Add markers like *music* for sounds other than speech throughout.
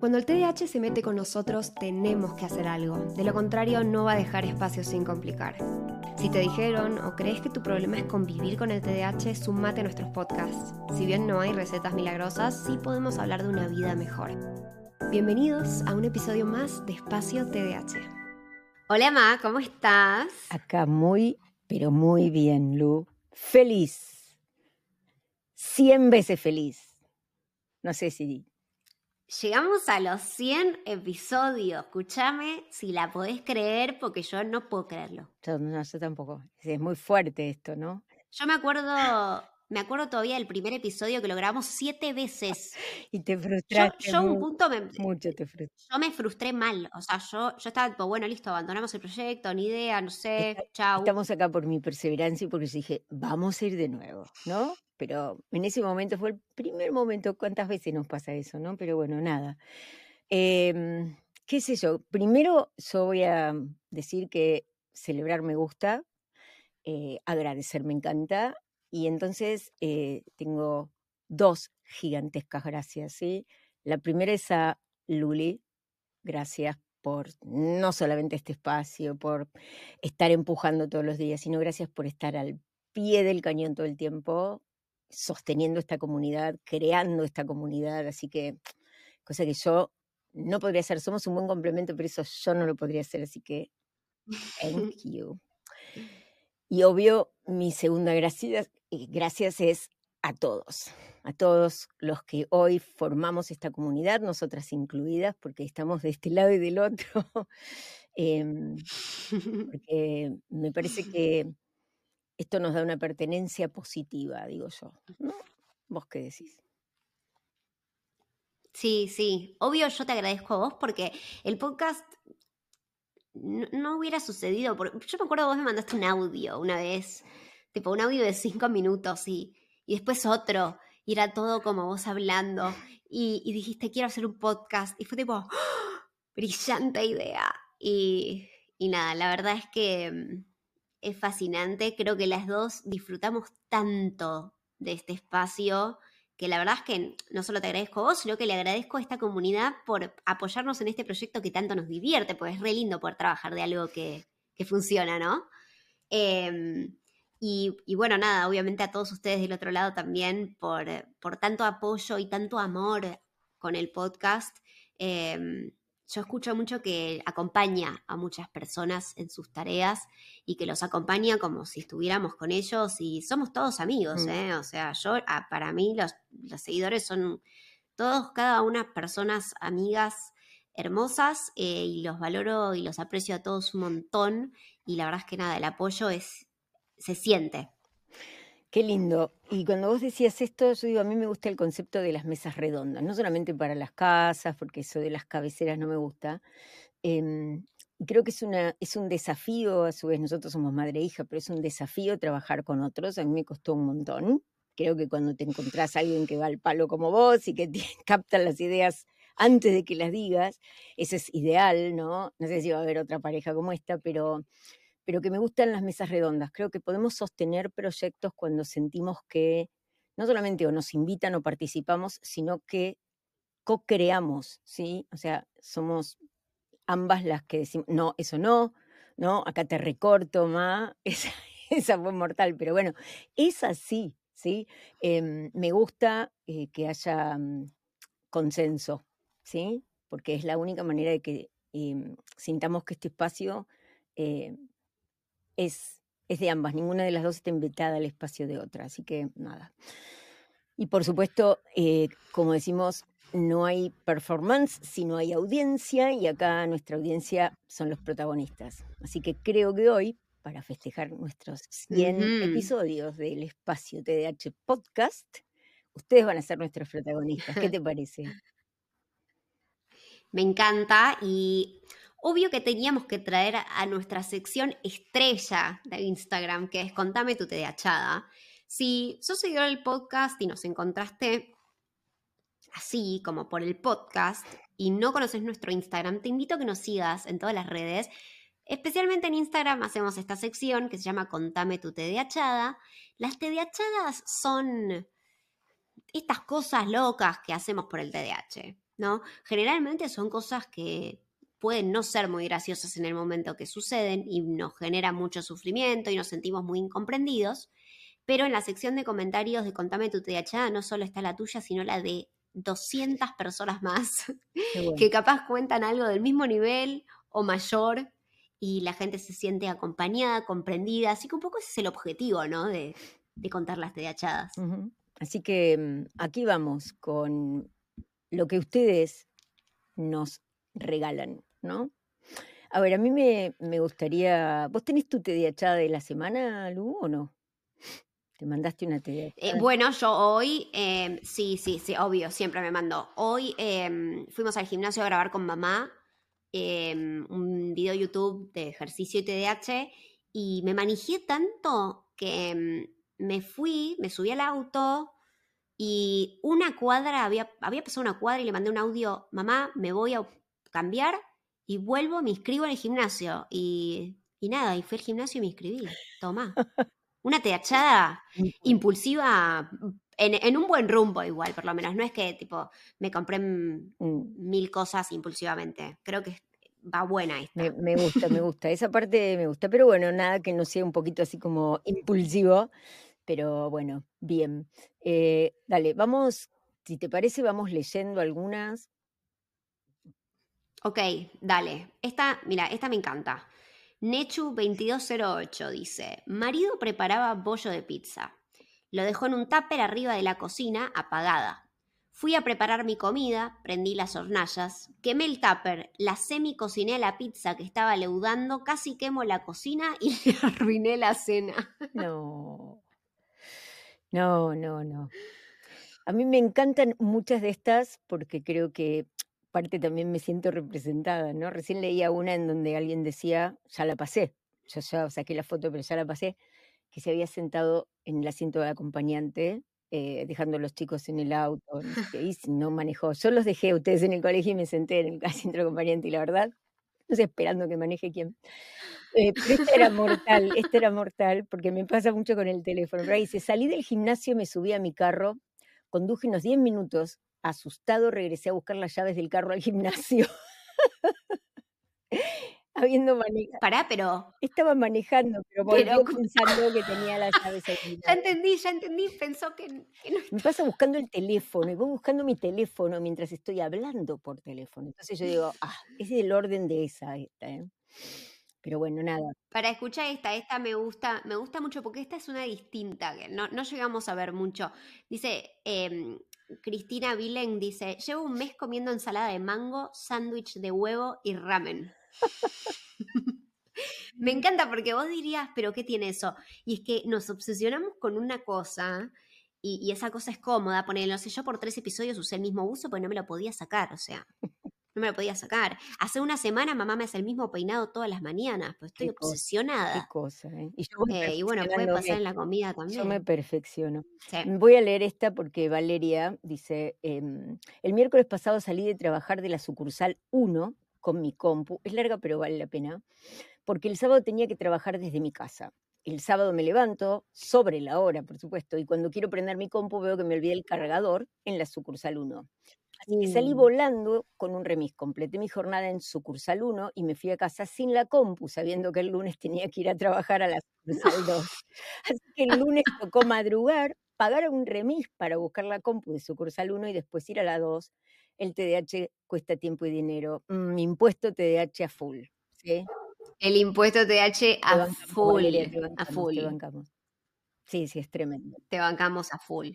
Cuando el TDAH se mete con nosotros, tenemos que hacer algo. De lo contrario, no va a dejar espacio sin complicar. Si te dijeron o crees que tu problema es convivir con el TDAH, sumate a nuestros podcasts. Si bien no hay recetas milagrosas, sí podemos hablar de una vida mejor. Bienvenidos a un episodio más de Espacio TDAH. Hola, Ma, ¿cómo estás? Acá muy, pero muy bien, Lu. Feliz. Cien veces feliz. No sé si Llegamos a los 100 episodios. Escúchame si la podés creer, porque yo no puedo creerlo. Yo, no, yo tampoco. Es muy fuerte esto, ¿no? Yo me acuerdo, me acuerdo todavía del primer episodio que lo grabamos siete veces. *laughs* y te frustraste. Yo, yo un punto me, mucho te frustré. Yo me frustré mal. O sea, yo, yo estaba tipo, bueno, listo, abandonamos el proyecto, ni idea, no sé, chao. Estamos acá por mi perseverancia y porque dije, vamos a ir de nuevo, ¿no? pero en ese momento fue el primer momento, ¿cuántas veces nos pasa eso, no? Pero bueno, nada. Em, ¿Qué sé yo? Primero yo voy a decir que celebrar me gusta, eh, agradecer me encanta, y entonces eh, tengo dos gigantescas gracias, ¿sí? La primera es a Luli, gracias por no solamente este espacio, por estar empujando todos los días, sino gracias por estar al pie del cañón todo el tiempo, sosteniendo esta comunidad, creando esta comunidad, así que cosa que yo no podría hacer, somos un buen complemento, pero eso yo no lo podría hacer, así que thank *laughs* you. Y obvio, mi segunda gracias, gracias es a todos, a todos los que hoy formamos esta comunidad, nosotras incluidas, porque estamos de este lado y del otro, *laughs* em, porque me parece que esto nos da una pertenencia positiva, digo yo. ¿no? ¿Vos qué decís? Sí, sí. Obvio yo te agradezco a vos porque el podcast no, hubiera sucedido. yo me acuerdo vos me mandaste un audio una vez, tipo un audio de cinco minutos y, y después otro. Y era todo como vos hablando. Y, dijiste, quiero hacer un podcast. Y fue tipo, ¡ah! *gasps* brillante idea. Y, y nada, la verdad es que mm, es fascinante. Creo que las dos disfrutamos tanto de este espacio que la verdad es que no solo te agradezco a vos, sino que le agradezco a esta comunidad por apoyarnos en este proyecto que tanto nos divierte, porque es re lindo poder trabajar de algo que, funciona, ¿no? Em, y, bueno, nada, obviamente a todos ustedes del otro lado también por, por tanto apoyo y tanto amor con el podcast. Em, yo escucho mucho que acompaña a muchas personas en sus tareas y que los acompaña como si estuviéramos con ellos y somos todos amigos, mm. ¿eh? O sea, yo, ah, para mí los, los, seguidores son todos, cada una personas amigas hermosas eh, y los valoro y los aprecio a todos un montón y la verdad es que nada, el apoyo es, se siente. Qué lindo. Y cuando vos decías esto, yo digo, a mí me gusta el concepto de las mesas redondas, no solamente para las casas, porque eso de las cabeceras no me gusta. Em, creo que es, una, es un desafío, a su vez nosotros somos madre e hija, pero es un desafío trabajar con otros. A mí me costó un montón. Creo que cuando te encontrás a alguien que va al palo como vos y que *laughs* te capta las ideas antes de que las digas, eso es ideal, ¿no? No sé si va a haber otra pareja como esta, pero pero que me gustan las mesas redondas. Creo que podemos sostener proyectos cuando sentimos que no solamente o nos invitan o participamos, sino que co-creamos, ¿sí? O sea, somos ambas las que decimos, no, eso no, no, acá te recorto, ma, *laughs* esa, esa fue mortal, pero bueno, es así, ¿sí? Em, me gusta eh, que haya mm, consenso, ¿sí? Porque es la única manera de que em, sintamos que este espacio eh, es, es de ambas, ninguna de las dos está invitada al espacio de otra, así que nada. Y por supuesto, eh, como decimos, no hay performance si no hay audiencia y acá nuestra audiencia son los protagonistas. Así que creo que hoy, para festejar nuestros 100 episodios del espacio TDH Podcast, ustedes van a ser nuestros protagonistas. ¿Qué te *laughs* parece? me encanta y obvio que teníamos que traer a nuestra sección estrella de Instagram, que es Contame tu TDAchada. Si sos seguidor del podcast y nos encontraste así como por el podcast y no conoces nuestro Instagram, te invito a que nos sigas en todas las redes. Especialmente en Instagram hacemos esta sección que se llama Contame tu TDAchada. Las TDAchadas son estas cosas locas que hacemos por el TDAH, ¿no? Generalmente son cosas que pueden no ser muy graciosas en el momento que suceden y nos genera mucho sufrimiento y nos sentimos muy incomprendidos. Pero en la sección de comentarios de Contame tu TDAH no solo está la tuya, sino la de 200 personas más *laughs* que capaz cuentan algo del mismo nivel o mayor y la gente se siente acompañada, comprendida. Así que un poco ese es el objetivo, ¿no? De, contar las TDAchadas. Así que mm, aquí vamos con lo que ustedes nos regalan, ¿no? A ver, a mí me, gustaría. ¿Vos tenés tu TDAchada de la semana, Lu, o no? ¿Te mandaste una TDA? Eh, bueno, yo hoy, em, sí, sí, sí, obvio, siempre me mando. Hoy em, fuimos al gimnasio a grabar con mamá em, un video YouTube de ejercicio y TDAH y me manejé tanto que me fui, me subí al auto y una cuadra, había, había pasado una cuadra y le mandé un audio, mamá, me voy a cambiar y vuelvo, me inscribo en el gimnasio. Y, y nada, y fui al gimnasio y me inscribí. Toma. *laughs* Una teachada impulsiva en, un buen rumbo igual, por lo menos. No es que tipo me compré mil cosas impulsivamente. Creo que va buena esta. Me, me, gusta, me gusta. Esa parte me gusta. Pero bueno, nada que no sea un poquito así como impulsivo. Pero bueno, bien. Eh, dale, vamos, si te parece, vamos leyendo algunas. Ok, dale. Esta, mira, esta me encanta. Nechu2208 dice, marido preparaba bollo de pizza. Lo dejó en un tupper arriba de la cocina, apagada. Fui a preparar mi comida, prendí las hornallas, quemé el tupper, la semi cociné la pizza que estaba leudando, casi quemo la cocina y *laughs* le arruiné la cena. No. No, no, no. A mí me encantan muchas de estas porque creo que parte también me siento representada, ¿no? Recién leía una en donde alguien decía, ya la pasé, yo ya saqué la foto, pero ya la pasé, que se había sentado en el asiento de acompañante, eh, dejando a los chicos en el auto, y no manejó. Yo los dejé a ustedes en el colegio y me senté en el *laughs* asiento de acompañante, y la verdad, no sé, esperando que maneje quién. Eh, pero esta era mortal, esta era mortal, porque me pasa mucho con el teléfono. Pero dice, salí del gimnasio, me subí a mi carro, conduje unos 10 minutos Asustado regresé a buscar las llaves del carro al gimnasio. *laughs* Habiendo manejado. Pará, pero. Estaba manejando, pero volvió pensando que *laughs* tenía las llaves al Ya entendí, ya entendí. Pensó que, no. Me pasa buscando el teléfono y voy buscando mi teléfono mientras estoy hablando por teléfono. Entonces yo digo, ah, es el orden de esa, esta, ¿eh? Pero bueno, nada. Para escuchar esta, esta me gusta, me gusta mucho porque esta es una distinta, que no, no llegamos a ver mucho. Dice, eh, Cristina Vilen dice, llevo un mes comiendo ensalada de mango, sándwich de huevo y ramen. *laughs* Me encanta porque vos dirías, pero ¿qué tiene eso? Y es que nos obsesionamos con una cosa y, esa cosa es cómoda. Poner, no sé, yo por tres episodios usé el mismo uso, pues no me lo podía sacar, o sea no me lo podía sacar. Hace una semana mamá me hace el mismo peinado todas las mañanas, pues estoy obsesionada. qué cosa, ¿eh? Y, bueno, puede pasar en la comida también. Yo me perfecciono. Voy a leer esta porque Valeria dice, em, el miércoles pasado salí de trabajar de la sucursal 1 con mi compu, es larga pero vale la pena, porque el sábado tenía que trabajar desde mi casa. El sábado me levanto, sobre la hora, por supuesto, y cuando quiero prender mi compu veo que me olvidé el cargador en la sucursal 1. Así que salí mm. volando con un remis. Completé mi jornada en sucursal 1 y me fui a casa sin la compu, sabiendo que el lunes tenía que ir a trabajar a la sucursal *laughs* 2. Así que el lunes tocó madrugar, pagar un remis para buscar la compu de sucursal 1 y después ir a la 2. El TDH cuesta tiempo y dinero. Mm, impuesto TDH a full. ¿sí? El impuesto TDH a full. a full. Te bancamos. Sí, sí, es tremendo. Te bancamos a full.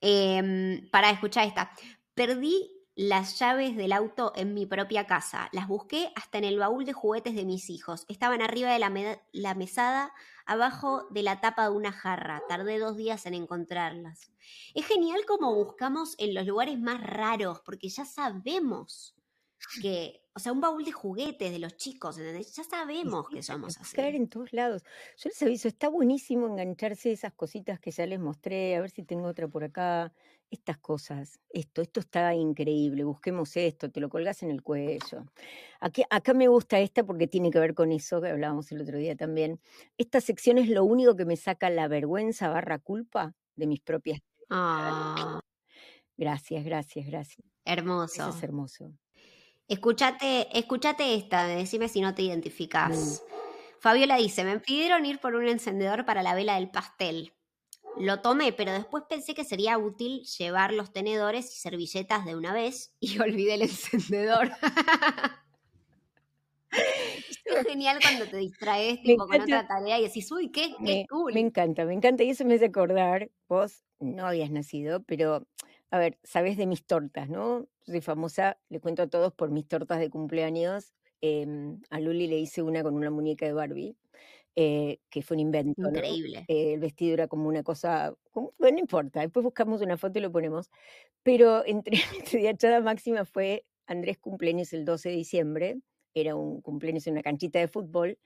Em, para escuchar esta. Perdí las llaves del auto en mi propia casa. Las busqué hasta en el baúl de juguetes de mis hijos. Estaban arriba de la, mesada, abajo de la tapa de una jarra. Tardé dos días en encontrarlas. Es genial como buscamos en los lugares más raros, porque ya sabemos que, o sea, un baúl de juguetes de los chicos, ¿entendés? Ya sabemos que somos así. caer en todos lados. Yo les aviso, está buenísimo engancharse esas cositas que ya les mostré, a ver si tengo otra por acá. Estas cosas, esto, esto está increíble, busquemos esto, te lo colgas en el cuello. Aquí, acá me gusta esta porque tiene que ver con eso que hablábamos el otro día también. Esta sección es lo único que me saca la vergüenza barra culpa de mis propias. Ah, *laughs* Gracias, gracias, gracias. Eso hermoso. es hermoso. Escuchate, escuchate esta, decime si no te identificás. Fabiola dice, me pidieron ir por un encendedor para la vela del pastel. Lo tomé, pero después pensé que sería útil llevar los tenedores y servilletas de una vez *laughs* y olvidé el encendedor. *laughs* es *laughs* genial cuando te distraes tipo, con otra tarea y decís, uy, qué, qué Me, cool. me encanta, me encanta. Y eso me hace acordar, vos no habías nacido, pero a ver, sabes de mis tortas, ¿no? Soy famosa, le cuento a todos por mis tortas de cumpleaños. Em, a Luli le hice una con una muñeca de Barbie, eh, que fue un invento, ¿no? Increíble. Eh, el vestido era como una cosa, como- bueno, no importa, después buscamos una foto y lo ponemos. Pero entre *laughs* mi diachada máxima fue Andrés cumpleaños el 12 de diciembre, era un cumpleaños en una canchita de fútbol,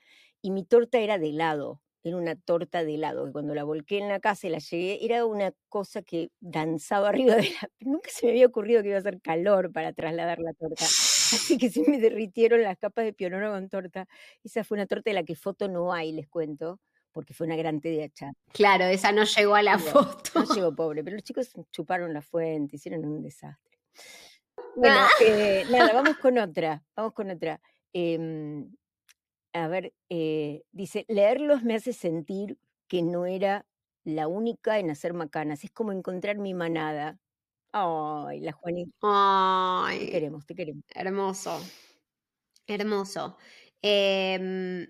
y mi torta era de helado, era una torta de helado, que cuando la volqué en la casa y la llegué, era una cosa que danzaba *laughs* arriba de la... Nunca se me había ocurrido que iba a hacer calor para trasladar la torta. *laughs* Así que se me derritieron las capas de pionono con torta. Esa fue una torta de la que foto no hay, les cuento, porque fue una gran TDH. Claro, esa no llegó a la foto. No llegó *laughs* pobre, pero los chicos chuparon la fuente, hicieron un desastre. Bueno, Ah. eh, nada, vamos con otra, vamos con otra. Em, a ver, eh, dice, leerlos me hace sentir que no era la única en hacer macanas, es como encontrar mi manada. Ay, la Juanita, te Ay, queremos, te queremos. hermoso. Hermoso. Em,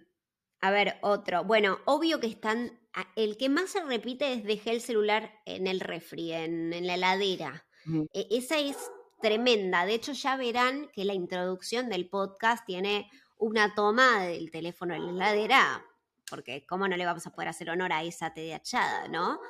a ver, otro. Bueno, obvio que están. a- El que más se repite es dejé el celular en el refri, en, en la heladera. Mm. E- esa es tremenda. De hecho, ya verán que la introducción del podcast tiene una toma del teléfono en la heladera, porque cómo no le vamos a poder hacer honor a esa TDAchada, ¿no?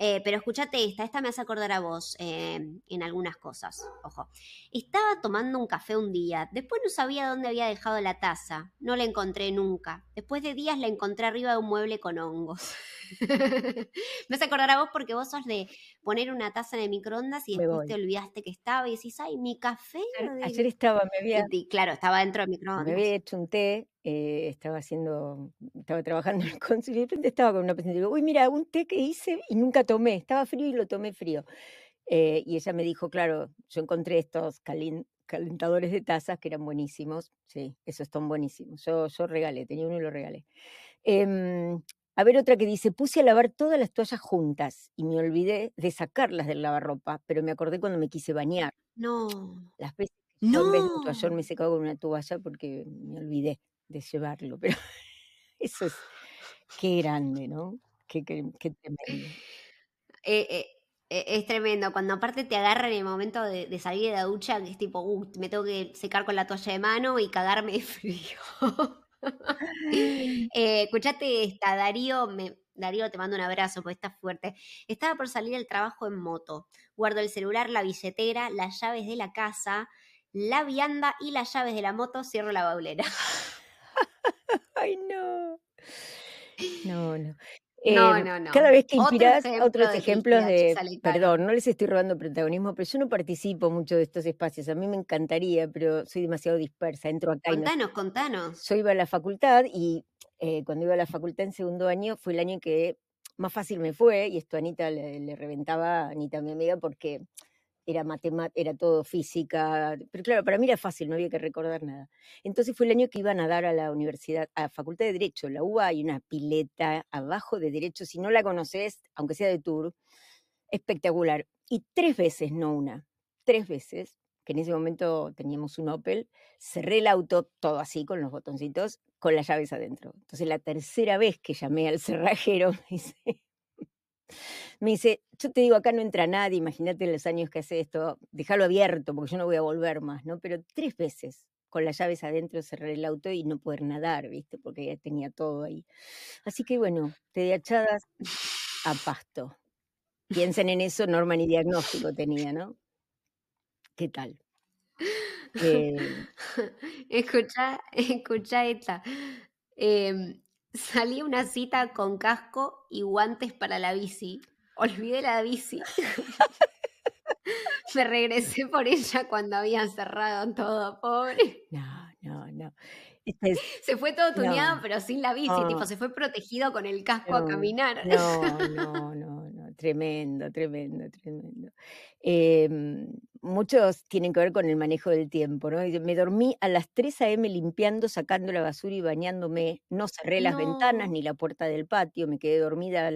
Eh, pero escúchate esta, esta me hace acordar a vos eh, en algunas cosas. Ojo. Estaba tomando un café un día, después no sabía dónde había dejado la taza, no la encontré nunca. Después de días la encontré arriba de un mueble con hongos. *laughs* me hace acordar a vos porque vos sos de poner una taza en el microondas y Me después voy. te olvidaste que estaba y decís, ay, mi café. Ayer, de-". ayer estaba, me había, Y- claro, estaba dentro del me microondas. había hecho un té, eh, estaba haciendo, estaba trabajando *laughs* en el cónsul y de repente estaba con una paciente y digo, uy, mira, un té que hice y nunca tomé, estaba frío y lo tomé frío. Eh, y ella me dijo, claro, yo encontré estos calentadores de tazas que eran buenísimos, sí, esos están buenísimos. Yo, yo regalé, tenía uno y lo regalé. Em, a ver otra que dice, puse a lavar todas las toallas juntas y me olvidé de sacarlas del lavarropa, pero me acordé cuando me quise bañar. No. Las veces yo en vez de un toallón No. me he secado con una toalla porque me olvidé de llevarlo, pero *laughs* eso es, qué grande, ¿no? Qué, qué, qué tremendo. Eh, eh, eh, es tremendo. Cuando aparte te agarra en el momento de, de salir de la ducha, que es tipo, uh, me tengo que secar con la toalla de mano y cagarme de *laughs* frío. *laughs* Eh, escuchate esta, Darío, me, Darío, te mando un abrazo porque está fuerte. Estaba por salir al trabajo en moto. Guardo el celular, la billetera, las llaves de la casa, la vianda y las llaves de la moto, cierro la baulera. *laughs* Ay, no. No, no. No, Em, no, no. Cada vez que Otro inspirás ejemplo otros de ejemplos de, perdón, no les estoy robando protagonismo, pero yo no participo mucho de estos espacios. A mí me encantaría, pero soy demasiado dispersa. Entro acá y no Contanos, contanos. yo iba a la facultad y eh, cuando iba a la facultad en segundo año fue el año que más fácil me fue y esto a Anita le, le reventaba, a Anita mi amiga, porque era matemática, era todo física, pero claro, para mí era fácil, no había que recordar nada. Entonces fue el año que iba a nadar a la universidad, a la Facultad de Derecho, la UBA hay una pileta abajo de Derecho, si no la conoces, aunque sea de tour, espectacular. Y tres veces, no una, tres veces, que en ese momento teníamos un Opel, cerré el auto todo así con los botoncitos, con las llaves adentro. Entonces la tercera vez que llamé al cerrajero, *laughs* me dice, me dice, yo te digo, acá no entra nadie, imagínate los años que hace esto, déjalo abierto porque yo no voy a volver más, ¿no? Pero tres veces con las llaves adentro cerré el auto y no poder nadar, ¿viste? Porque ya tenía todo ahí. Así que bueno, te de achadas a pasto. Piensen en eso, Norma ni diagnóstico tenía, ¿no? ¿Qué tal? *laughs* Eh, Escucha, escucha esta. Em, salí a una cita con casco y guantes para la bici. Olvidé la bici. *laughs* Me regresé por ella cuando habían cerrado todo, pobre. No, no, no. Este se fue todo tuneado, pero sin la bici, tipo, se fue protegido con el casco a caminar. No, no, *laughs* no, tremendo, tremendo, tremendo. Em, muchos tienen que ver con el manejo del tiempo, ¿no? Me dormí a las 3 a.m. limpiando, sacando la basura y bañándome. No cerré las ventanas ni la puerta del patio, me quedé dormida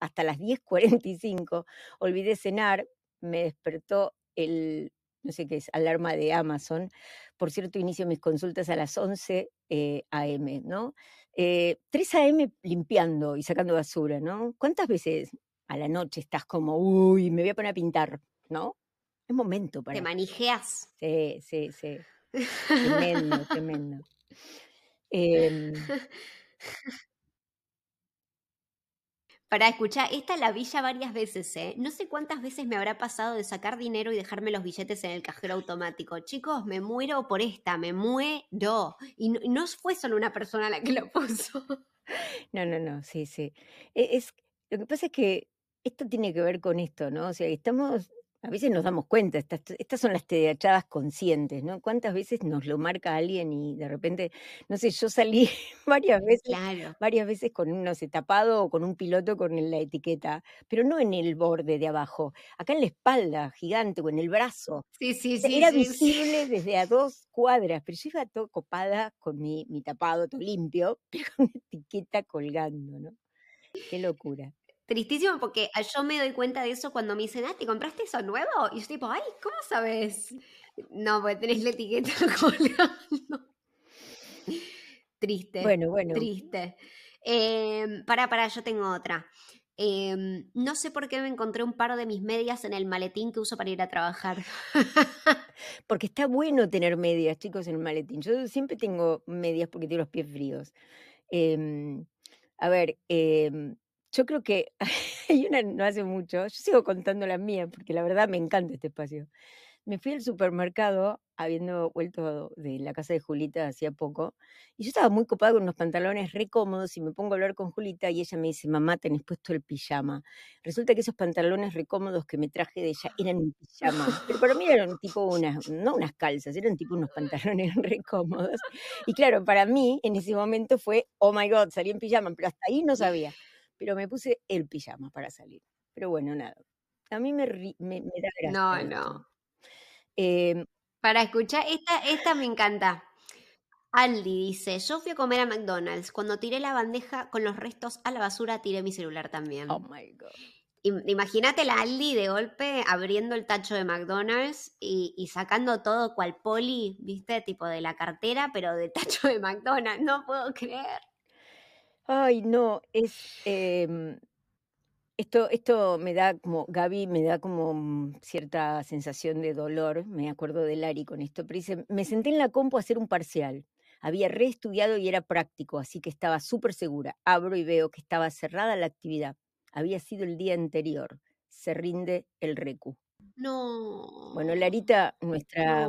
hasta las 10.45. Olvidé cenar, me despertó el, no sé qué es, alarma de Amazon. Por cierto, inicio mis consultas a las 11 eh, a.m., ¿no? 3 eh, a.m. limpiando y sacando basura, ¿no? ¿Cuántas veces a la noche estás como, uy, me voy a poner a pintar, ¿no? Es momento para... Te manijeas. Sí, sí, sí. Tremendo, tremendo. *laughs* Eh, Para escuchar, esta la vi ya varias veces, ¿eh? No sé cuántas veces me habrá pasado de sacar dinero y dejarme los billetes en el cajero automático. Chicos, me muero por esta, me muero. Y no, fue solo una persona la que lo *laughs* puso. No, no, no, sí, sí. E, es, lo que pasa es que esto tiene que ver con esto, ¿no? O sea, estamos a veces nos damos cuenta, estas, estas son las teachadas conscientes, ¿no? ¿Cuántas veces nos lo marca alguien y de repente, no sé, yo salí *laughs* varias veces, varias veces con un, no sé, tapado o con un piloto con la etiqueta, pero no en el borde de abajo, acá en la espalda, gigante, o en el brazo. Sí, sí, sí. Era visible desde a dos cuadras, pero yo iba todo copada con mi, mi tapado, todo limpio, *laughs* pero con etiqueta colgando, ¿no? Qué locura. Tristísimo porque yo me doy cuenta de eso cuando me dicen, ah, ¿te compraste eso nuevo? Y yo tipo, ay, ¿cómo sabes? No, porque tenés la etiqueta *laughs* colgando. Triste. Bueno, bueno. Triste. Eh, para, para, yo tengo otra. Em, no sé por qué me encontré un par de mis medias en el maletín que uso para ir a trabajar. *laughs* porque está bueno tener medias, chicos, en el maletín. Yo siempre tengo medias porque tengo los pies fríos. Em, a ver, eh, yo creo que *laughs* hay una no hace mucho, yo sigo contando la mía porque la verdad me encanta este espacio. Me fui al supermercado habiendo vuelto de la casa de Julita hacía poco y yo estaba muy copada con unos pantalones re cómodos y me pongo a hablar con Julita y ella me dice, mamá, tenés puesto el pijama. Resulta que esos pantalones re cómodos que me traje de ella eran un pijama, pero para mí eran tipo unas, no unas calzas, eran tipo unos pantalones *laughs* re cómodos. Y claro, para mí en ese momento fue, oh my god, salí en pijama, pero hasta ahí no sabía pero me puse el pijama para salir. Pero bueno, nada. A mí me, me, da gracia. No, no. Em, para escuchar, esta, esta me encanta. Aldi dice, yo fui a comer a McDonald's. Cuando tiré la bandeja con los restos a la basura, tiré mi celular también. Oh my God. Imagínate la Aldi de golpe abriendo el tacho de McDonald's y, y, sacando todo cual poli, viste, tipo de la cartera, pero de tacho de McDonald's. No puedo creer. Ay, no, es, em, esto, esto me da como, Gaby me da como mm, cierta sensación de dolor, me acuerdo de Lari con esto, pero dice, me senté en la compu a hacer un parcial. Había reestudiado y era práctico, así que estaba súper segura. Abro y veo que estaba cerrada la actividad. Había sido el día anterior. Se rinde el recu. No. Bueno, Larita, nuestra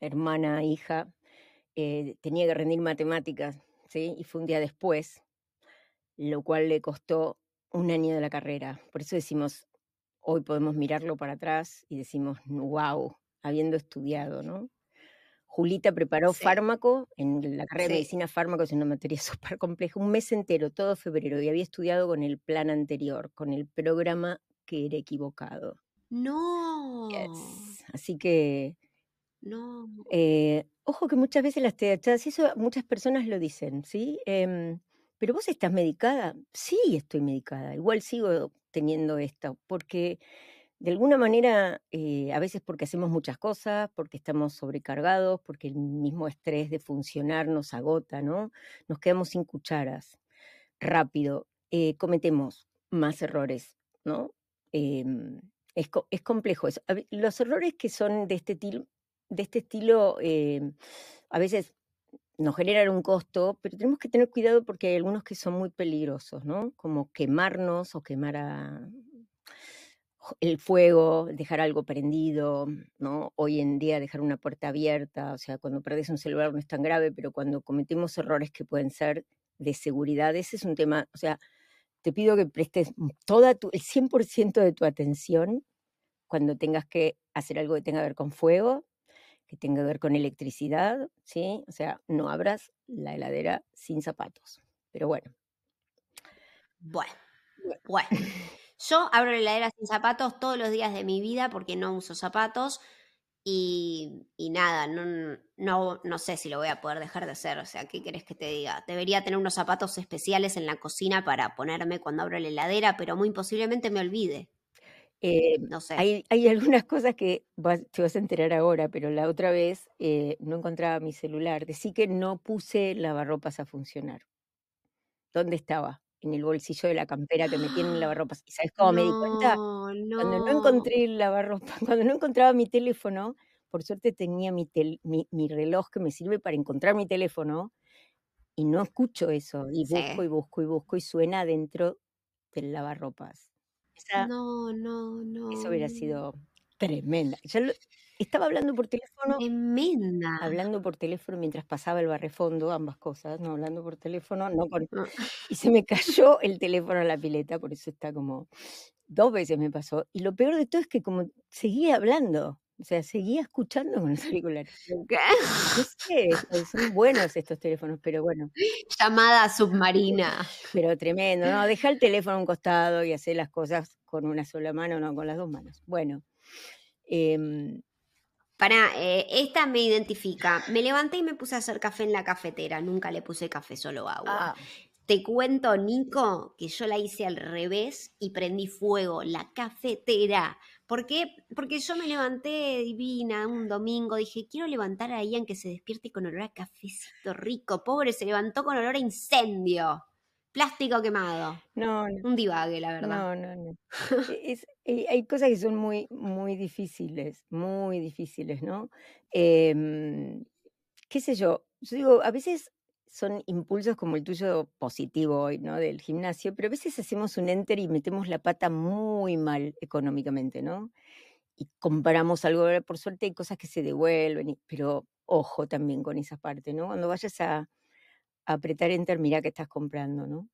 hermana, hija, eh, tenía que rendir matemáticas, ¿sí? Y fue un día después lo cual le costó un año de la carrera. Por eso decimos, hoy podemos mirarlo para atrás y decimos, wow, habiendo estudiado, ¿no? Julita preparó fármaco, en la carrera de medicina fármaco es una materia *laughs* súper compleja, un mes entero, todo febrero, y había estudiado con el plan anterior, con el programa que era equivocado. No. Así que... No. Eh, ojo que muchas veces las teachadas, y eso muchas personas lo dicen, ¿sí? Em, pero vos estás medicada. Sí, estoy medicada. Igual sigo teniendo esto, porque de alguna manera, eh, a veces porque hacemos muchas cosas, porque estamos sobrecargados, porque el mismo estrés de funcionar nos agota, ¿no? Nos quedamos sin cucharas rápido, eh, cometemos más errores, ¿no? Em, es, es, complejo eso. Los errores que son de este, de este estilo, em, a veces nos generan un costo, pero tenemos que tener cuidado porque hay algunos que son muy peligrosos, ¿no? Como quemarnos o quemar el fuego, dejar algo prendido, ¿no? Hoy en día dejar una puerta abierta, o sea, cuando perdés un celular no es tan grave, pero cuando cometemos errores que pueden ser de seguridad, ese es un tema, o sea, te pido que prestes toda tu, el 100% de tu atención cuando tengas que hacer algo que tenga que ver con fuego, que tenga que ver con electricidad, ¿sí? O sea, no abras la heladera sin zapatos. Pero bueno. Bueno, bueno. Yo abro la heladera sin zapatos todos los días de mi vida porque no uso zapatos y, nada, no, no, no sé si lo voy a poder dejar de hacer. O sea, ¿qué querés que te diga? Debería tener unos zapatos especiales en la cocina para ponerme cuando abro la heladera, pero muy posiblemente me olvide. Eh, no sé. Hay, hay, algunas cosas que te vas a enterar ahora, pero la otra vez eh, no encontraba mi celular. Decí que no puse lavarropas a funcionar. ¿Dónde estaba? en el bolsillo de la campera que metí en el lavarropas. ¿Y sabes cómo me di cuenta? Cuando no encontré el lavarropas, *laughs* cuando no encontraba mi teléfono, por suerte tenía mi, mi, reloj que me sirve para encontrar mi teléfono y no escucho eso. Y busco y busco y busco y suena dentro del lavarropas. No, no, no. Eso hubiera sido tremenda. Estaba hablando por teléfono. Tremenda. Hablando por teléfono mientras pasaba el barrefondo, ambas cosas, no hablando por teléfono, no con. *laughs* Y se me cayó el teléfono a la pileta, por eso está como. Dos veces me pasó. Y lo peor de todo es que como seguía hablando. O sea, seguía escuchando con los *laughs* auriculares. ¿Qué? No *laughs* sé, son buenos estos teléfonos, pero bueno. Llamada submarina. *laughs* Pero tremendo, ¿no? Deja el teléfono a un costado y hacer las cosas con una sola mano, no con las dos manos. Bueno. Eh, para, eh, esta me identifica. Me levanté y me puse a hacer café en la cafetera. Nunca le puse café, solo agua. Ah. Te cuento, Nico, que yo la hice al revés y prendí fuego, la cafetera. ¿Por qué? Porque yo me levanté divina un domingo, dije, quiero levantar a Ian que se despierte con olor a cafecito rico. Pobre, se levantó con olor a incendio. Plástico quemado. No, Un divague, la verdad. No, no, no. E, eh, hay cosas que son muy, muy difíciles, muy difíciles, ¿no? Em, qué sé yo, yo digo, a veces son impulsos como el tuyo positivo hoy, ¿no? Del gimnasio, pero a veces hacemos un enter y metemos la pata muy mal económicamente, ¿no? Y comparamos algo, por suerte hay cosas que se devuelven, pero ojo también con esa parte, ¿no? Cuando vayas a apretar enter, mira que estás comprando, ¿no?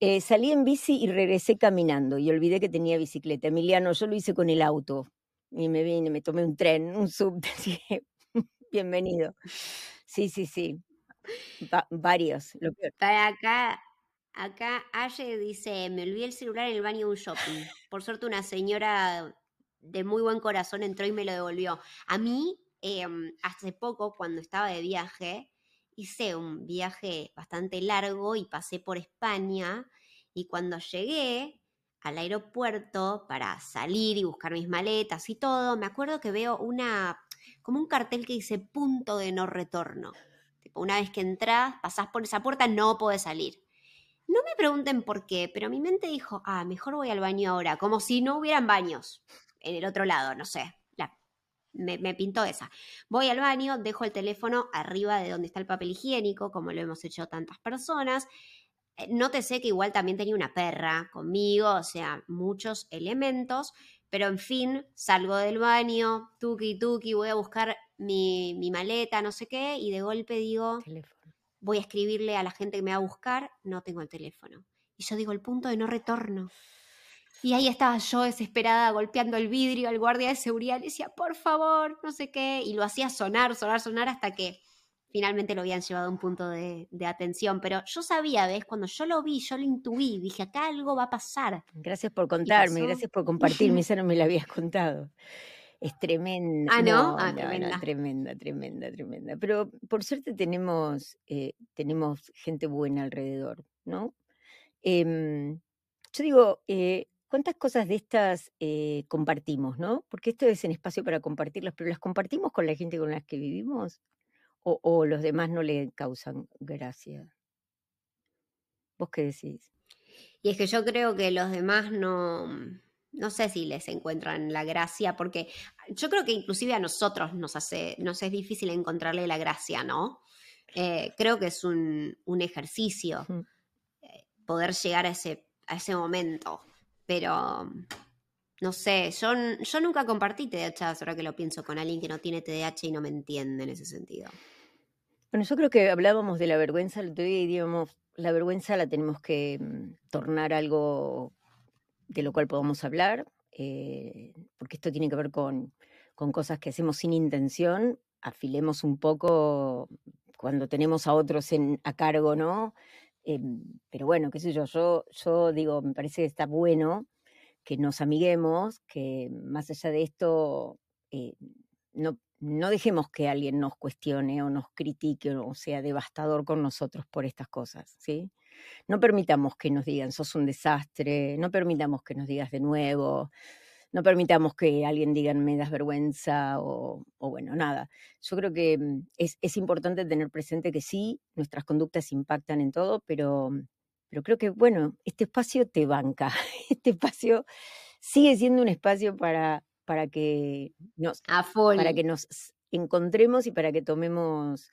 Eh, salí en bici y regresé caminando y olvidé que tenía bicicleta. Emiliano, yo lo hice con el auto y me vine, me tomé un tren, un sub, *laughs* bienvenido. Sí, sí, sí. Varios. Para acá, acá Aye dice, me olvidé el celular en el baño de un shopping. Por suerte una señora de muy buen corazón entró y me lo devolvió. A mí, em, hace poco, cuando estaba de viaje, hice un viaje bastante largo y pasé por España y cuando llegué al aeropuerto para salir y buscar mis maletas y todo, me acuerdo que veo una como un cartel que dice punto de no retorno. Una vez que entras, pasás por esa puerta, no podés salir. No me pregunten por qué, pero mi mente dijo, ah, mejor voy al baño ahora, como si no hubieran baños en el otro lado, no sé me, pintó esa. Voy al baño, dejo el teléfono arriba de donde está el papel higiénico, como lo hemos hecho tantas personas. Eh, Nótese que igual también tenía una perra conmigo, o sea, muchos elementos, pero en fin, salgo del baño, tuki tuki, voy a buscar mi, mi maleta, no sé qué, y de golpe digo, voy a escribirle a la gente que me va a buscar, no tengo el teléfono. Y yo digo, el punto de no retorno. Y ahí estaba yo desesperada golpeando el vidrio al guardia de seguridad. Le decía, por favor, no sé qué. Y lo hacía sonar, sonar, sonar hasta que finalmente lo habían llevado a un punto de, atención. Pero yo sabía, ¿ves? Cuando yo lo vi, yo lo intuí. Dije, acá algo va a pasar. Gracias por contarme, gracias por *laughs* compartirme. Esa no me la habías contado. Es tremenda. Ah, ¿no? ah, tremenda. tremenda, tremenda, tremenda. Pero por suerte tenemos, eh, tenemos gente buena alrededor, ¿no? Em, yo digo, eh, ¿Cuántas cosas de estas eh, compartimos, no? Porque esto es en espacio para compartirlas, pero ¿las compartimos con la gente con la que vivimos? ¿O, los demás no le causan gracia? ¿Vos qué decís? Y es que yo creo que los demás no, no sé si les encuentran la gracia, porque yo creo que inclusive a nosotros nos hace, nos es difícil encontrarle la gracia, ¿no? Eh, creo que es un, ejercicio eh, poder llegar a ese, a ese momento pero no sé, yo, yo nunca compartí TDAH, ahora que lo pienso, con alguien que no tiene TDAH y no me entiende en ese sentido. Bueno, yo creo que hablábamos de la vergüenza el otro día y digamos, la vergüenza la tenemos que mm, tornar algo de lo cual podamos hablar, eh, porque esto tiene que ver con, con cosas que hacemos sin intención, afilemos un poco cuando tenemos a otros en, a cargo, ¿no? Em, pero bueno, qué sé yo, yo, yo digo, me parece que está bueno que nos amiguemos, que más allá de esto, eh, no, no dejemos que alguien nos cuestione o nos critique o sea devastador con nosotros por estas cosas, ¿sí? No permitamos que nos digan, sos un desastre, no permitamos que nos digas de nuevo, no permitamos que alguien diga, me das vergüenza o, bueno, nada. Yo creo que mm, es, es, importante tener presente que sí, nuestras conductas impactan en todo, pero, pero creo que, bueno, este espacio te banca, *laughs* este espacio sigue siendo un espacio para, para que nos, para que nos encontremos y para que tomemos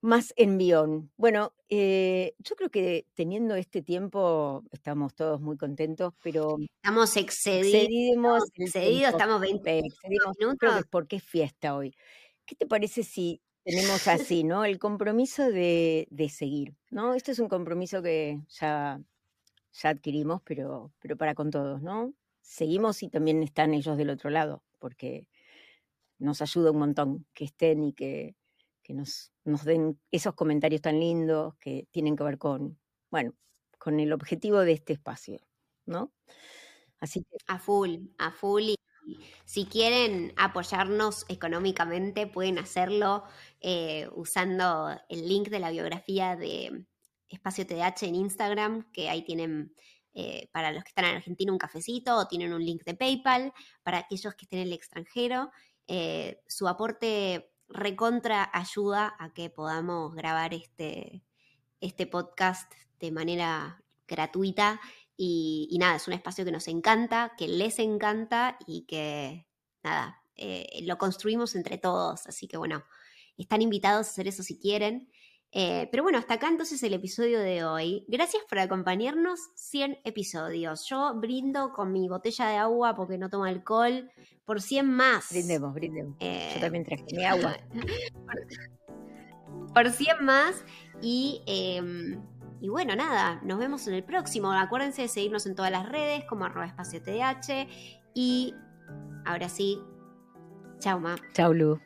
más envión. Bueno, eh, yo creo que teniendo este tiempo estamos todos muy contentos, pero estamos excedidos, excedidos, estamos 20 excedimos, minutos. porque es fiesta hoy. ¿Qué te parece si tenemos *laughs* así, ¿no? El compromiso de, de, seguir, ¿no? Esto es un compromiso que ya, ya adquirimos, pero, pero para con todos, ¿no? seguimos y también están ellos del otro lado, porque nos ayuda un montón que estén y que, nos, nos den esos comentarios tan lindos que tienen que ver con, bueno, con el objetivo de este espacio, ¿no? Así que... A full, a full. Y si quieren apoyarnos económicamente, pueden hacerlo eh, usando el link de la biografía de Espacio TDH en Instagram, que ahí tienen eh, para los que están en Argentina un cafecito o tienen un link de PayPal, para aquellos que estén en el extranjero, eh, su aporte recontra ayuda a que podamos grabar este, este podcast de manera gratuita y, nada, es un espacio que nos encanta, que les encanta y que nada, eh, lo construimos entre todos, así que bueno, están invitados a hacer eso si quieren. Eh, pero bueno, hasta acá entonces el episodio de hoy. Gracias por acompañarnos 100 episodios. Yo brindo con mi botella de agua porque no tomo alcohol por 100 más. Brindemos, brindemos. Yo eh, también traje mi agua. *laughs* por, 100 más y... Em, y bueno, nada, nos vemos en el próximo. Acuérdense de seguirnos en todas las redes como arroba espacio TH. Y ahora sí, chao, Ma. Chao, Lu.